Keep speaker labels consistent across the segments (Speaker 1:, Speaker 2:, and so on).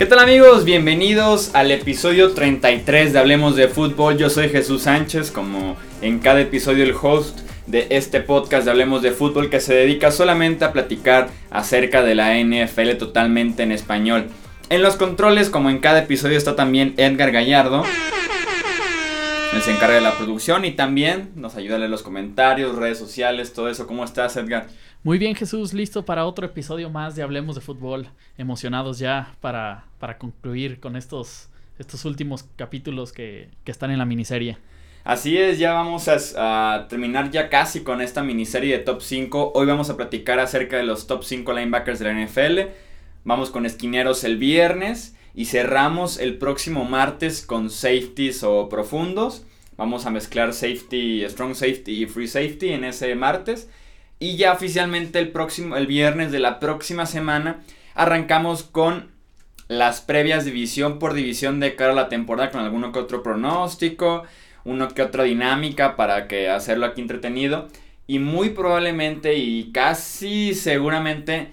Speaker 1: ¿Qué tal amigos? Bienvenidos al episodio 33 de Hablemos de Fútbol. Yo soy Jesús Sánchez, como en cada episodio el host de este podcast de Hablemos de Fútbol que se dedica solamente a platicar acerca de la NFL totalmente en español. En los controles, como en cada episodio, está también Edgar Gallardo. Él se encarga de la producción y también nos ayuda a leer los comentarios, redes sociales, todo eso. ¿Cómo estás, Edgar?
Speaker 2: Muy bien, Jesús, listo para otro episodio más de Hablemos de Fútbol. Emocionados ya para, para concluir con estos, estos últimos capítulos que, que están en la miniserie.
Speaker 1: Así es, ya vamos a, a, terminar ya casi con esta miniserie de top 5. Hoy vamos a platicar acerca de los top 5 linebackers de la NFL. Vamos con esquineros el viernes y cerramos el próximo martes con safeties o profundos. Vamos a mezclar safety, strong safety y free safety en ese martes. Y ya oficialmente el próximo, el viernes de la próxima semana, arrancamos con las previas división por división de cara a la temporada con alguno que otro pronóstico, uno que otra dinámica para que hacerlo aquí entretenido. Y muy probablemente y casi seguramente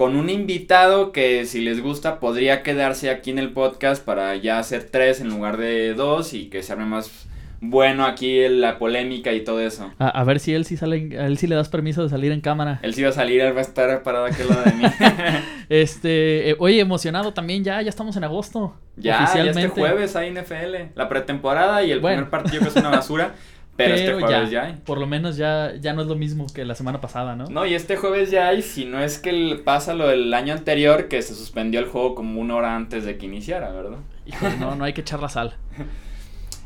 Speaker 1: con un invitado que si les gusta podría quedarse aquí en el podcast para ya hacer tres en lugar de dos y que se arme más bueno aquí la polémica y todo eso.
Speaker 2: A, a, ver si él sí sale, a él sí le das permiso de salir en cámara.
Speaker 1: Él sí va a salir, él va a estar parado aquí al lado de mí.
Speaker 2: este, eh, oye, emocionado también ya, ya estamos en agosto.
Speaker 1: Ya, oficialmente. ya este jueves hay NFL, la pretemporada y el bueno. primer partido que es una basura. Pero, pero, este jueves ya, ya, hay.
Speaker 2: Por lo menos ya, ya no es lo mismo que la semana pasada, ¿no?
Speaker 1: No, y este jueves ya hay, si no es que pasa lo del año anterior, que se suspendió el juego como una hora antes de que iniciara, ¿verdad?
Speaker 2: Híjole, no, no hay que echar la sal.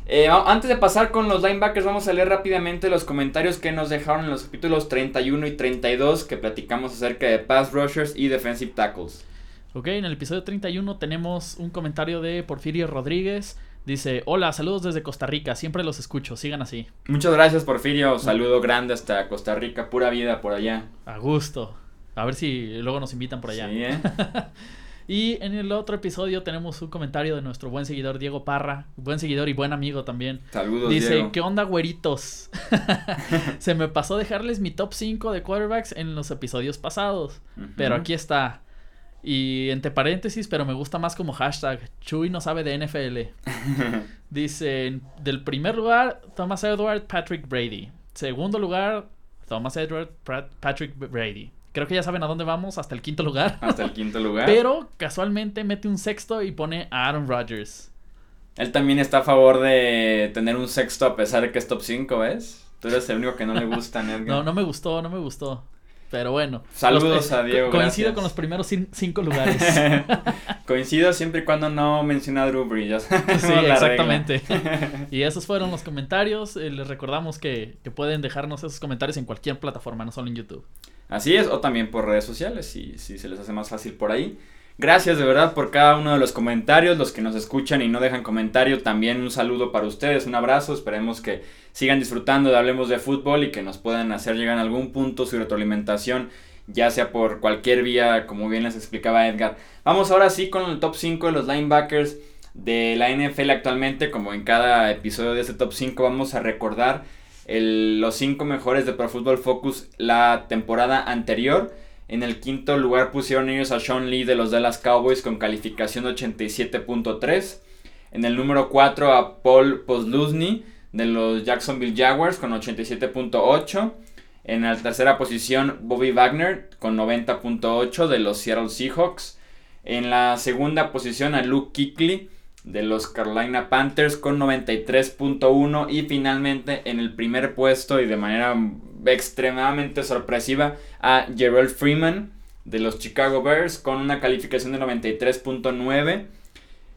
Speaker 1: Eh, antes de pasar con los linebackers, vamos a leer rápidamente los comentarios que nos dejaron en los capítulos 31 y 32 que platicamos acerca de pass rushers y defensive tackles.
Speaker 2: Ok, en el episodio 31 tenemos un comentario de Porfirio Rodríguez. Dice, hola, saludos desde Costa Rica, siempre los escucho, sigan así.
Speaker 1: Muchas gracias Porfirio, saludo grande hasta Costa Rica, pura vida por allá.
Speaker 2: A gusto. A ver si luego nos invitan por allá.
Speaker 1: Sí, ¿eh?
Speaker 2: Y en el otro episodio tenemos un comentario de nuestro buen seguidor Diego Parra, buen seguidor y buen amigo también.
Speaker 1: Saludos,
Speaker 2: Dice,
Speaker 1: Diego.
Speaker 2: ¿qué onda, güeritos? Se me pasó dejarles mi top 5 de quarterbacks en los episodios pasados, uh -huh. pero aquí está. Y entre paréntesis, pero me gusta más como hashtag, Chuy no sabe de NFL. Dice, del primer lugar, Thomas Edward, Patrick Brady. Segundo lugar, Thomas Edward, Patrick Brady. Creo que ya saben a dónde vamos, hasta el quinto lugar.
Speaker 1: Hasta el quinto lugar.
Speaker 2: Pero casualmente mete un sexto y pone a Aaron Rodgers.
Speaker 1: Él también está a favor de tener un sexto a pesar de que es top 5, ¿ves? Tú eres el único que no le gusta, Edgar.
Speaker 2: No, no me gustó, no me gustó. Pero bueno.
Speaker 1: Saludos los, a Diego.
Speaker 2: Co
Speaker 1: gracias.
Speaker 2: coincido con los primeros cinco lugares.
Speaker 1: coincido siempre y cuando no menciona a Drew Brees.
Speaker 2: sí, exactamente. y esos fueron los comentarios. Eh, les recordamos que, que pueden dejarnos esos comentarios en cualquier plataforma, no solo en YouTube.
Speaker 1: Así es, o también por redes sociales, si, si se les hace más fácil por ahí. Gracias de verdad por cada uno de los comentarios, los que nos escuchan y no dejan comentario, también un saludo para ustedes, un abrazo, esperemos que sigan disfrutando de Hablemos de Fútbol y que nos puedan hacer llegar a algún punto su retroalimentación, ya sea por cualquier vía, como bien les explicaba Edgar. Vamos ahora sí con el top 5 de los linebackers de la NFL actualmente, como en cada episodio de este top 5 vamos a recordar el, los 5 mejores de Pro Football Focus la temporada anterior. En el quinto lugar pusieron ellos a Sean Lee de los Dallas Cowboys con calificación de 87.3. En el número 4 a Paul Posluszny de los Jacksonville Jaguars con 87.8. En la tercera posición Bobby Wagner con 90.8 de los Seattle Seahawks. En la segunda posición a Luke Kuechly de los Carolina Panthers con 93.1 y finalmente en el primer puesto y de manera extremadamente sorpresiva a Gerald Freeman de los Chicago Bears con una calificación de 93.9.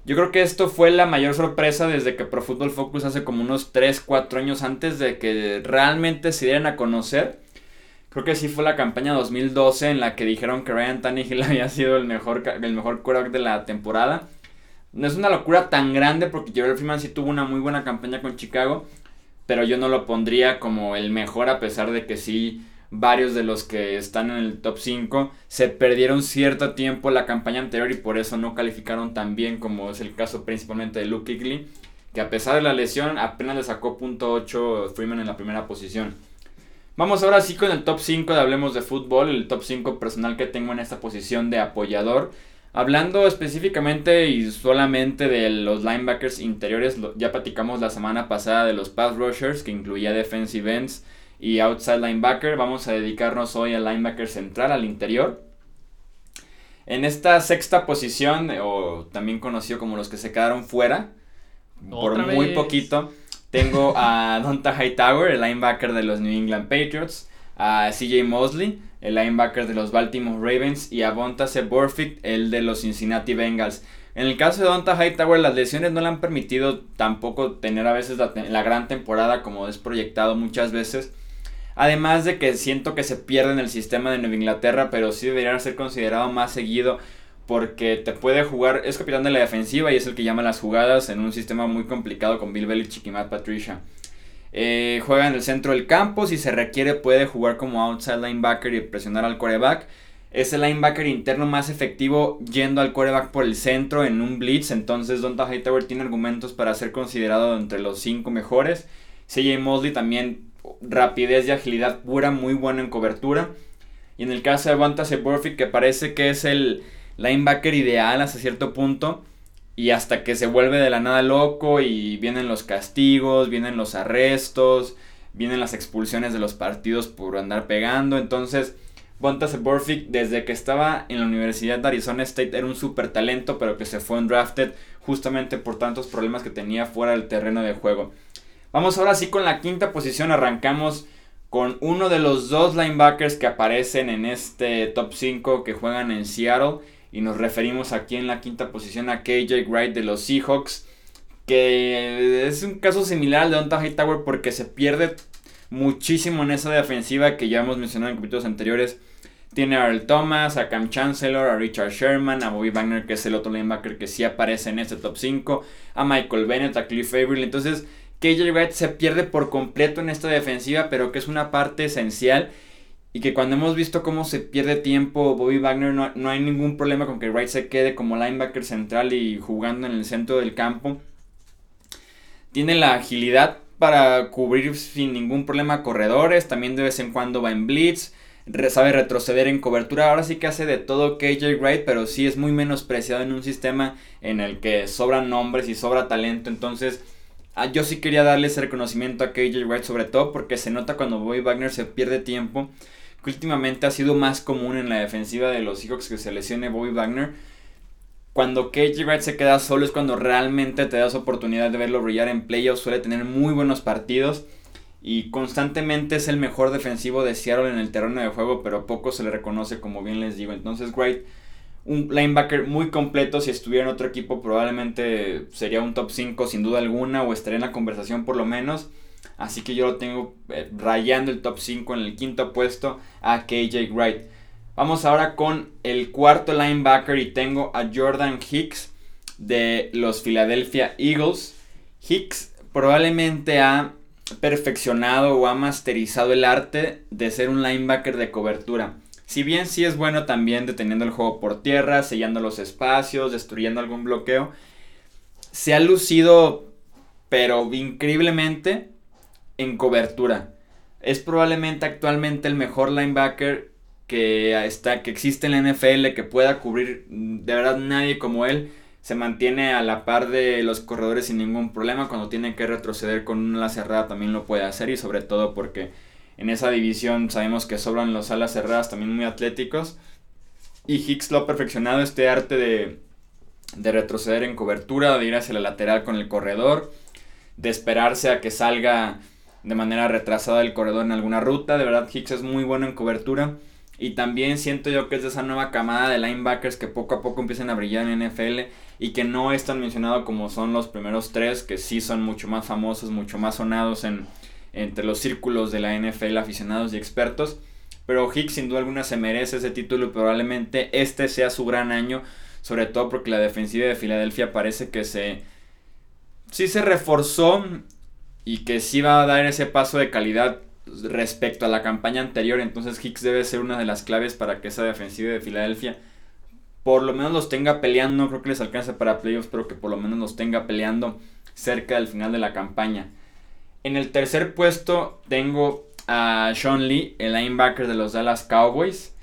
Speaker 1: Yo creo que esto fue la mayor sorpresa desde que Pro Football Focus hace como unos 3-4 años antes de que realmente se dieran a conocer. Creo que sí fue la campaña 2012 en la que dijeron que Ryan Tannehill había sido el mejor, el mejor quarterback de la temporada. No es una locura tan grande porque Gerald Freeman sí tuvo una muy buena campaña con Chicago, pero yo no lo pondría como el mejor a pesar de que sí varios de los que están en el top 5 se perdieron cierto tiempo la campaña anterior y por eso no calificaron tan bien como es el caso principalmente de Luke Kuechly, que a pesar de la lesión apenas le sacó .8 Freeman en la primera posición. Vamos ahora sí con el top 5 de Hablemos de Fútbol, el top 5 personal que tengo en esta posición de apoyador. Hablando específicamente y solamente de los linebackers interiores, ya platicamos la semana pasada de los pass rushers, que incluía defensive ends y outside linebacker. Vamos a dedicarnos hoy al linebacker central, al interior. En esta sexta posición, o también conocido como los que se quedaron fuera, por muy poquito, tengo a Donta Hightower, el linebacker de los New England Patriots, a CJ Mosley, el linebacker de los Baltimore Ravens, y a Bonta Burfict, el de los Cincinnati Bengals. En el caso de Donta Hightower, las lesiones no le han permitido tampoco tener a veces la, la, gran temporada como es proyectado muchas veces. Además de que siento que se pierde en el sistema de Nueva Inglaterra, pero sí debería ser considerado más seguido porque te puede jugar, es capitán de la defensiva y es el que llama las jugadas en un sistema muy complicado con Bill Belichick y Matt Patricia. Eh, juega en el centro del campo, si se requiere puede jugar como outside linebacker y presionar al coreback. Es el linebacker interno más efectivo yendo al coreback por el centro en un blitz, entonces Donta Hightower tiene argumentos para ser considerado entre los 5 mejores. CJ Mosley también rapidez y agilidad pura, muy bueno en cobertura. Y en el caso de Bonta Burfict, que parece que es el linebacker ideal hasta cierto punto. Y hasta que se vuelve de la nada loco y vienen los castigos, vienen los arrestos, vienen las expulsiones de los partidos por andar pegando. Entonces, Bonta Burfict desde que estaba en la Universidad de Arizona State era un super talento, pero que se fue en drafted justamente por tantos problemas que tenía fuera del terreno de juego. Vamos ahora sí con la quinta posición, arrancamos con uno de los dos linebackers que aparecen en este top 5 que juegan en Seattle y nos referimos aquí en la quinta posición a KJ Wright de los Seahawks, que es un caso similar al de Donta Hightower porque se pierde muchísimo en esa defensiva que ya hemos mencionado en capítulos anteriores. Tiene a Earl Thomas, a Cam Chancellor, a Richard Sherman, a Bobby Wagner, que es el otro linebacker que sí aparece en este top 5, a Michael Bennett, a Cliff Averill. Entonces, KJ Wright se pierde por completo en esta defensiva, pero que es una parte esencial y que cuando hemos visto cómo se pierde tiempo Bobby Wagner, no, hay ningún problema con que Wright se quede como linebacker central y jugando en el centro del campo. Tiene la agilidad para cubrir sin ningún problema corredores, también de vez en cuando va en blitz, sabe retroceder en cobertura, ahora sí que hace de todo KJ Wright, pero sí es muy menospreciado en un sistema en el que sobran nombres y sobra talento, entonces ah, yo sí quería darle ese reconocimiento a KJ Wright sobre todo porque se nota cuando Bobby Wagner se pierde tiempo que últimamente ha sido más común en la defensiva de los Seahawks que se lesione Bobby Wagner. Cuando KJ Wright se queda solo es cuando realmente te das oportunidad de verlo brillar en playoffs. Suele tener muy buenos partidos y constantemente es el mejor defensivo de Seattle en el terreno de juego, pero poco se le reconoce, como bien les digo. Entonces, Wright, un linebacker muy completo. Si estuviera en otro equipo, probablemente sería un top 5 sin duda alguna, o estaría en la conversación por lo menos. Así que yo lo tengo eh, rayando el top 5 en el quinto puesto a KJ Wright. Vamos ahora con el cuarto linebacker y tengo a Jordan Hicks de los Philadelphia Eagles. Hicks probablemente ha perfeccionado o ha masterizado el arte de ser un linebacker de cobertura. Si bien sí es bueno también deteniendo el juego por tierra, sellando los espacios, destruyendo algún bloqueo, se ha lucido pero increíblemente en cobertura. Es probablemente actualmente el mejor linebacker que, está, que existe en la NFL, que pueda cubrir de verdad nadie como él. Se mantiene a la par de los corredores sin ningún problema. Cuando tiene que retroceder con una cerrada también lo puede hacer. Y sobre todo porque en esa división sabemos que sobran los alas cerradas también muy atléticos. Y Hicks lo ha perfeccionado este arte de, de retroceder en cobertura, de ir hacia la lateral con el corredor, de esperarse a que salga de manera retrasada el corredor en alguna ruta. De verdad, Hicks es muy bueno en cobertura. Y también siento yo que es de esa nueva camada de linebackers que poco a poco empiezan a brillar en NFL y que no es tan mencionado como son los primeros tres, que sí son mucho más famosos, mucho más sonados en, entre los círculos de la NFL, aficionados y expertos. Pero Hicks sin duda alguna se merece ese título y probablemente este sea su gran año, sobre todo porque la defensiva de Filadelfia parece que se... Sí se reforzó y que sí va a dar ese paso de calidad respecto a la campaña anterior. Entonces Hicks debe ser una de las claves para que esa defensiva de Filadelfia por lo menos los tenga peleando. No creo que les alcance para playoffs, pero que por lo menos los tenga peleando cerca del final de la campaña. En el tercer puesto tengo a Sean Lee, el linebacker de los Dallas Cowboys,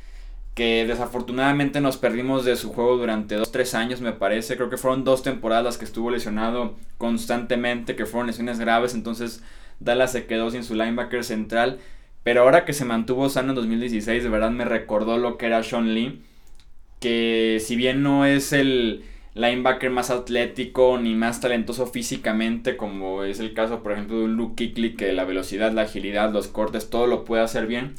Speaker 1: que desafortunadamente nos perdimos de su juego durante 2-3 años, me parece. Creo que fueron dos temporadas que estuvo lesionado constantemente, que fueron lesiones graves, entonces Dallas se quedó sin su linebacker central. Pero ahora que se mantuvo sano en 2016, de verdad me recordó lo que era Sean Lee. Que si bien no es el linebacker más atlético ni más talentoso físicamente, como es el caso, por ejemplo, de un Luke Kickley, que la velocidad, la agilidad, los cortes, todo lo puede hacer bien.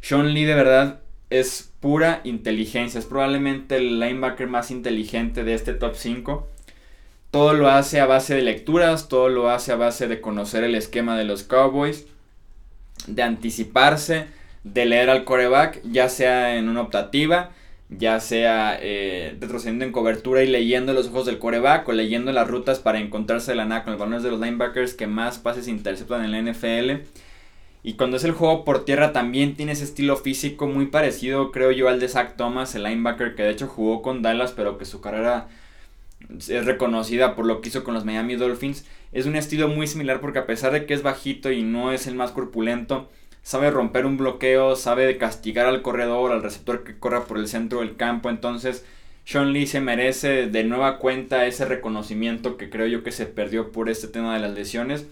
Speaker 1: Sean Lee de verdad es pura inteligencia. Es probablemente el linebacker más inteligente de este top 5. Todo lo hace a base de lecturas, todo lo hace a base de conocer el esquema de los Cowboys de anticiparse, de leer al coreback, ya sea en una optativa, ya sea eh, retrocediendo en cobertura y leyendo los ojos del coreback o leyendo las rutas para encontrarse la nada con los balones de los linebackers que más pases interceptan en la NFL. Y cuando es el juego por tierra también tiene ese estilo físico muy parecido, creo yo, al de Zach Thomas, el linebacker que de hecho jugó con Dallas, pero que su carrera es reconocida por lo que hizo con los Miami Dolphins. Es un estilo muy similar porque a pesar de que es bajito y no es el más corpulento, sabe romper un bloqueo, sabe castigar al corredor, al receptor que corra por el centro del campo. Entonces, Sean Lee se merece de nueva cuenta ese reconocimiento que creo yo que se perdió por este tema de las lesiones,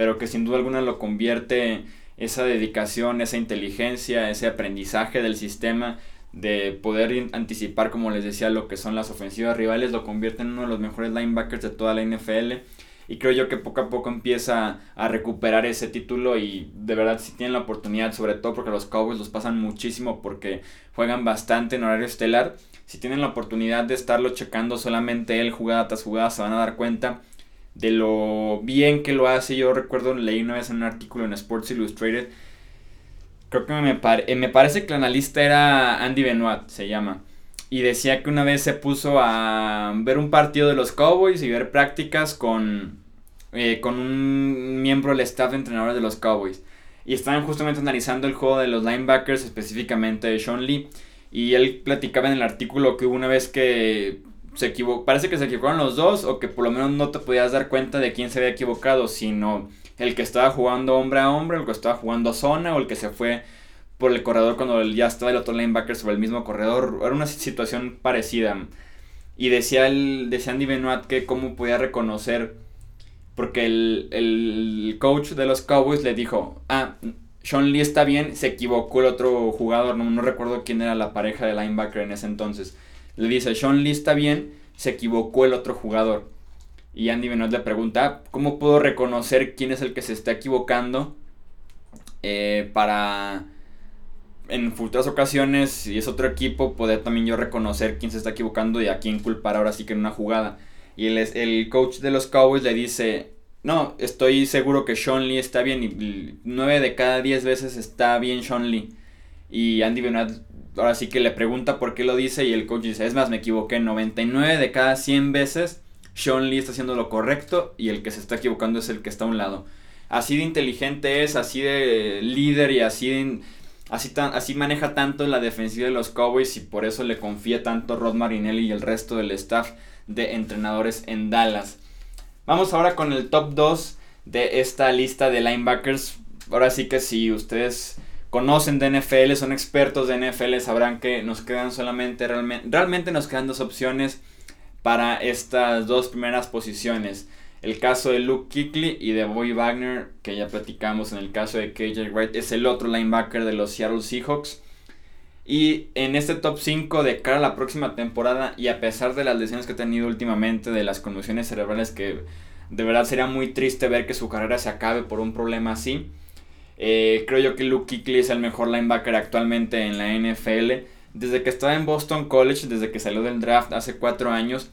Speaker 1: pero que sin duda alguna lo convierte esa dedicación, esa inteligencia, ese aprendizaje del sistema de poder anticipar, como les decía, lo que son las ofensivas rivales, lo convierte en uno de los mejores linebackers de toda la NFL. Y creo yo que poco a poco empieza a recuperar ese título y de verdad si tienen la oportunidad, sobre todo porque los Cowboys los pasan muchísimo porque juegan bastante en horario estelar, si tienen la oportunidad de estarlo checando solamente él jugada tras jugada, se van a dar cuenta de lo bien que lo hace. Yo recuerdo, leí una vez en un artículo en Sports Illustrated, creo que me, eh, me parece que el analista era Andy Benoit, se llama. Y decía que una vez se puso a ver un partido de los Cowboys y ver prácticas con, eh, con un miembro del staff de entrenadores de los Cowboys. Y estaban justamente analizando el juego de los linebackers, específicamente de Sean Lee. Y él platicaba en el artículo que hubo una vez que se equivocó, parece que se equivocaron los dos o que por lo menos no te podías dar cuenta de quién se había equivocado, sino el que estaba jugando hombre a hombre, el que estaba jugando zona o el que se fue por el corredor cuando ya estaba el otro linebacker sobre el mismo corredor. Era una situación parecida. Y decía, el, decía Andy Benoit que cómo podía reconocer porque el, coach de los Cowboys le dijo, ah, Sean Lee está bien, se equivocó el otro jugador, no, recuerdo quién era la pareja de linebacker en ese entonces. Le dice, Sean Lee está bien, se equivocó el otro jugador. Y Andy Benoit le pregunta, ¿cómo puedo reconocer quién es el que se está equivocando eh, para en futuras ocasiones, si es otro equipo, poder también yo reconocer quién se está equivocando y a quién culpar ahora sí que en una jugada? Y el, el coach de los Cowboys le dice, no, estoy seguro que Sean Lee está bien. Y 9 de cada 10 veces está bien Sean Lee. Y Andy Benoit ahora sí que le pregunta por qué lo dice y el coach dice, es más, me equivoqué. 99 de cada 100 veces Sean Lee está haciendo lo correcto y el que se está equivocando es el que está a un lado. Así de inteligente es, así de líder y así Así, tan, así maneja tanto la defensiva de los Cowboys y por eso le confía tanto Rod Marinelli y el resto del staff de entrenadores en Dallas. Vamos ahora con el top 2 de esta lista de linebackers. Ahora sí que si ustedes conocen de NFL, son expertos de NFL, sabrán que nos quedan solamente, realmente, realmente nos quedan dos opciones para estas dos primeras posiciones. El caso de Luke Kuechly y de Boy Wagner, que ya platicamos en el caso de KJ Wright, es el otro linebacker de los Seattle Seahawks. Y en este top 5 de cara a la próxima temporada, y a pesar de las lesiones que ha tenido últimamente, de las conmociones cerebrales, que de verdad sería muy triste ver que su carrera se acabe por un problema así. Eh, creo yo que Luke Kuechly es el mejor linebacker actualmente en la NFL. Desde que estaba en Boston College, desde que salió del draft hace 4 años,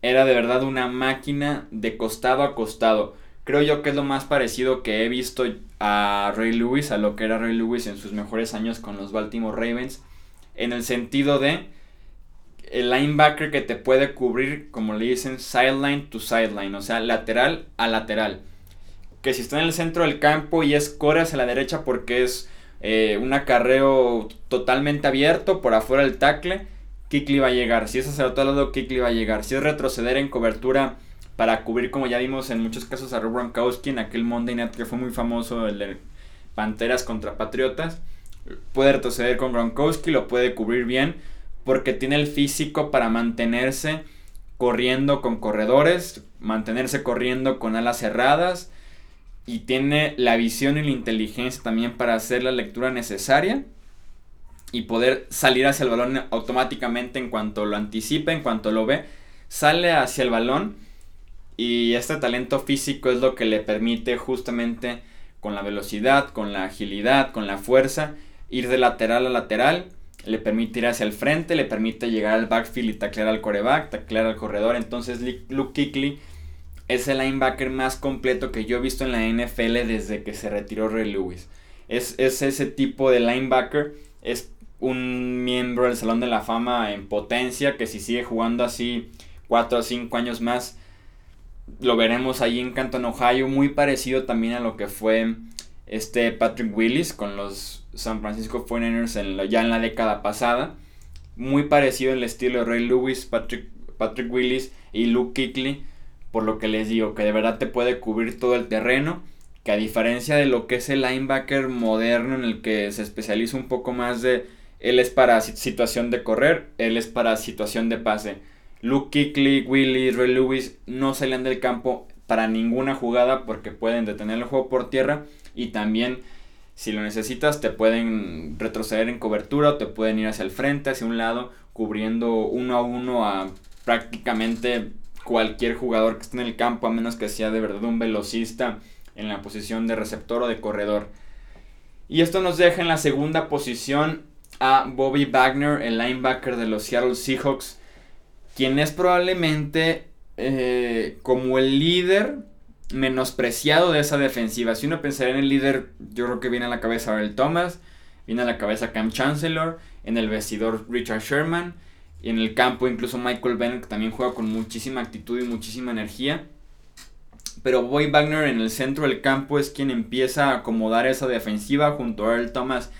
Speaker 1: era de verdad una máquina de costado a costado. Creo yo que es lo más parecido que he visto a Ray Lewis, a lo que era Ray Lewis en sus mejores años con los Baltimore Ravens en el sentido de el linebacker que te puede cubrir, como le dicen, sideline to sideline, o sea, lateral a lateral. Que si está en el centro del campo y es core hacia la derecha porque es eh, un acarreo totalmente abierto por afuera del tackle, Kikli va a llegar. Si es hacia otro lado, Kikli va a llegar. Si es retroceder en cobertura para cubrir, como ya vimos en muchos casos, a Rob Gronkowski en aquel Monday Night que fue muy famoso, el Panteras contra Patriotas. Puede retroceder con Gronkowski, lo puede cubrir bien porque tiene el físico para mantenerse corriendo con corredores, mantenerse corriendo con alas cerradas y tiene la visión y la inteligencia también para hacer la lectura necesaria y poder salir hacia el balón automáticamente en cuanto lo anticipa, en cuanto lo ve, sale hacia el balón y este talento físico es lo que le permite justamente con la velocidad, con la agilidad, con la fuerza, ir de lateral a lateral, le permite ir hacia el frente, le permite llegar al backfield y taclear al coreback, taclear al corredor. Entonces Luke Kickley es el linebacker más completo que yo he visto en la NFL desde que se retiró Ray Lewis. Es, es ese tipo de linebacker, es un miembro del Salón de la Fama en potencia, que si sigue jugando así 4 o 5 años más, lo veremos ahí en Canton, Ohio, muy parecido también a lo que fue este Patrick Willis con los San Francisco 49ers ya en la década pasada. Muy parecido el estilo de Ray Lewis, Patrick, Patrick Willis y Luke Kickley, por lo que les digo, que de verdad te puede cubrir todo el terreno, que a diferencia de lo que es el linebacker moderno en el que se especializa un poco más de él es para situación de correr, él es para situación de pase. Luke Kickley, Willis, Ray Lewis no salen del campo para ninguna jugada porque pueden detener el juego por tierra y también si lo necesitas te pueden retroceder en cobertura o te pueden ir hacia el frente, hacia un lado, cubriendo uno a uno a prácticamente cualquier jugador que esté en el campo a menos que sea de verdad un velocista en la posición de receptor o de corredor. Y esto nos deja en la segunda posición a Bobby Wagner, el linebacker de los Seattle Seahawks, quien es probablemente eh, como el líder menospreciado de esa defensiva. Si uno pensaría en el líder, yo creo que viene a la cabeza Earl Thomas, viene a la cabeza Cam Chancellor, en el vestidor Richard Sherman, en el campo incluso Michael Bennett, que también juega con muchísima actitud y muchísima energía. Pero Bobby Wagner en el centro del campo es quien empieza a acomodar esa defensiva junto a Earl Thomas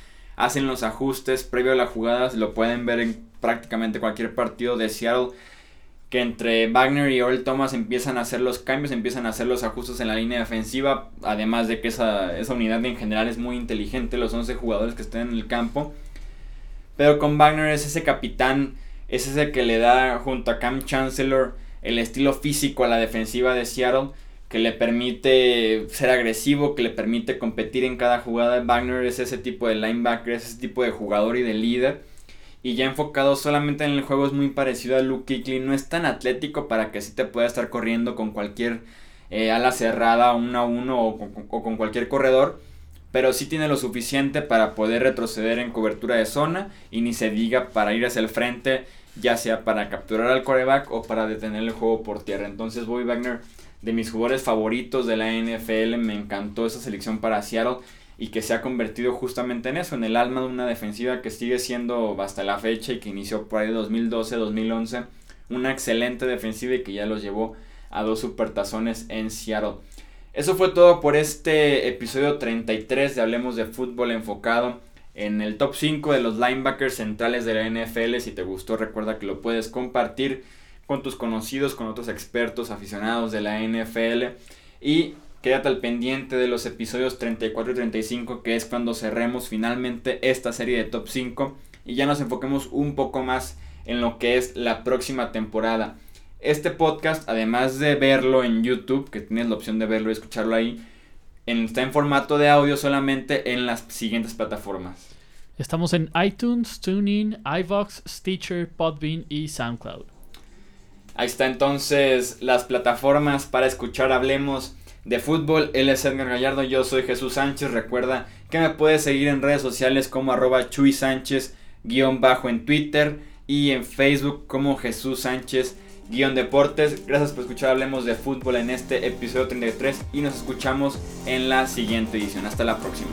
Speaker 1: hacen los ajustes previo a la jugada, lo pueden ver en prácticamente cualquier partido de Seattle, que entre Wagner y Earl Thomas empiezan a hacer los cambios, empiezan a hacer los ajustes en la línea defensiva, además de que esa, esa unidad en general es muy inteligente, los 11 jugadores que estén en el campo. Pero con Wagner es ese capitán, es ese que le da junto a Cam Chancellor el estilo físico a la defensiva de Seattle que le permite ser agresivo, que le permite competir en cada jugada. Wagner es ese tipo de linebacker, es ese tipo de jugador y de líder. Y ya enfocado solamente en el juego es muy parecido a Luke Kuechly. No es tan atlético para que sí te pueda estar corriendo con cualquier eh, ala cerrada, uno a uno o con cualquier corredor. Pero sí tiene lo suficiente para poder retroceder en cobertura de zona. Y ni se diga para ir hacia el frente, ya sea para capturar al coreback o para detener el juego por tierra. Entonces Bobby Wagner de mis jugadores favoritos de la NFL. Me encantó esa selección para Seattle y que se ha convertido justamente en eso, en el alma de una defensiva que sigue siendo hasta la fecha y que inició por ahí 2012-2011. Una excelente defensiva y que ya los llevó a dos supertazones en Seattle. Eso fue todo por este episodio 33 de Hablemos de Fútbol enfocado en el top 5 de los linebackers centrales de la NFL. Si te gustó, recuerda que lo puedes compartir con tus conocidos, con otros expertos aficionados de la NFL. Y quédate al pendiente de los episodios 34 y 35, que es cuando cerremos finalmente esta serie de top 5 y ya nos enfoquemos un poco más en lo que es la próxima temporada. Este podcast, además de verlo en YouTube, que tienes la opción de verlo y escucharlo ahí, está en formato de audio solamente en las siguientes plataformas.
Speaker 2: Estamos en iTunes, TuneIn, iVox, Stitcher, Podbean y SoundCloud.
Speaker 1: Ahí está entonces las plataformas para escuchar Hablemos de Fútbol. Él es Edgar Gallardo, yo soy Jesús Sánchez. Recuerda que me puedes seguir en redes sociales como arroba Chuy Sánchez guion bajo en Twitter y en Facebook como Jesús Sánchez guion deportes. Gracias por escuchar Hablemos de Fútbol en este episodio 33 y nos escuchamos en la siguiente edición. Hasta la próxima.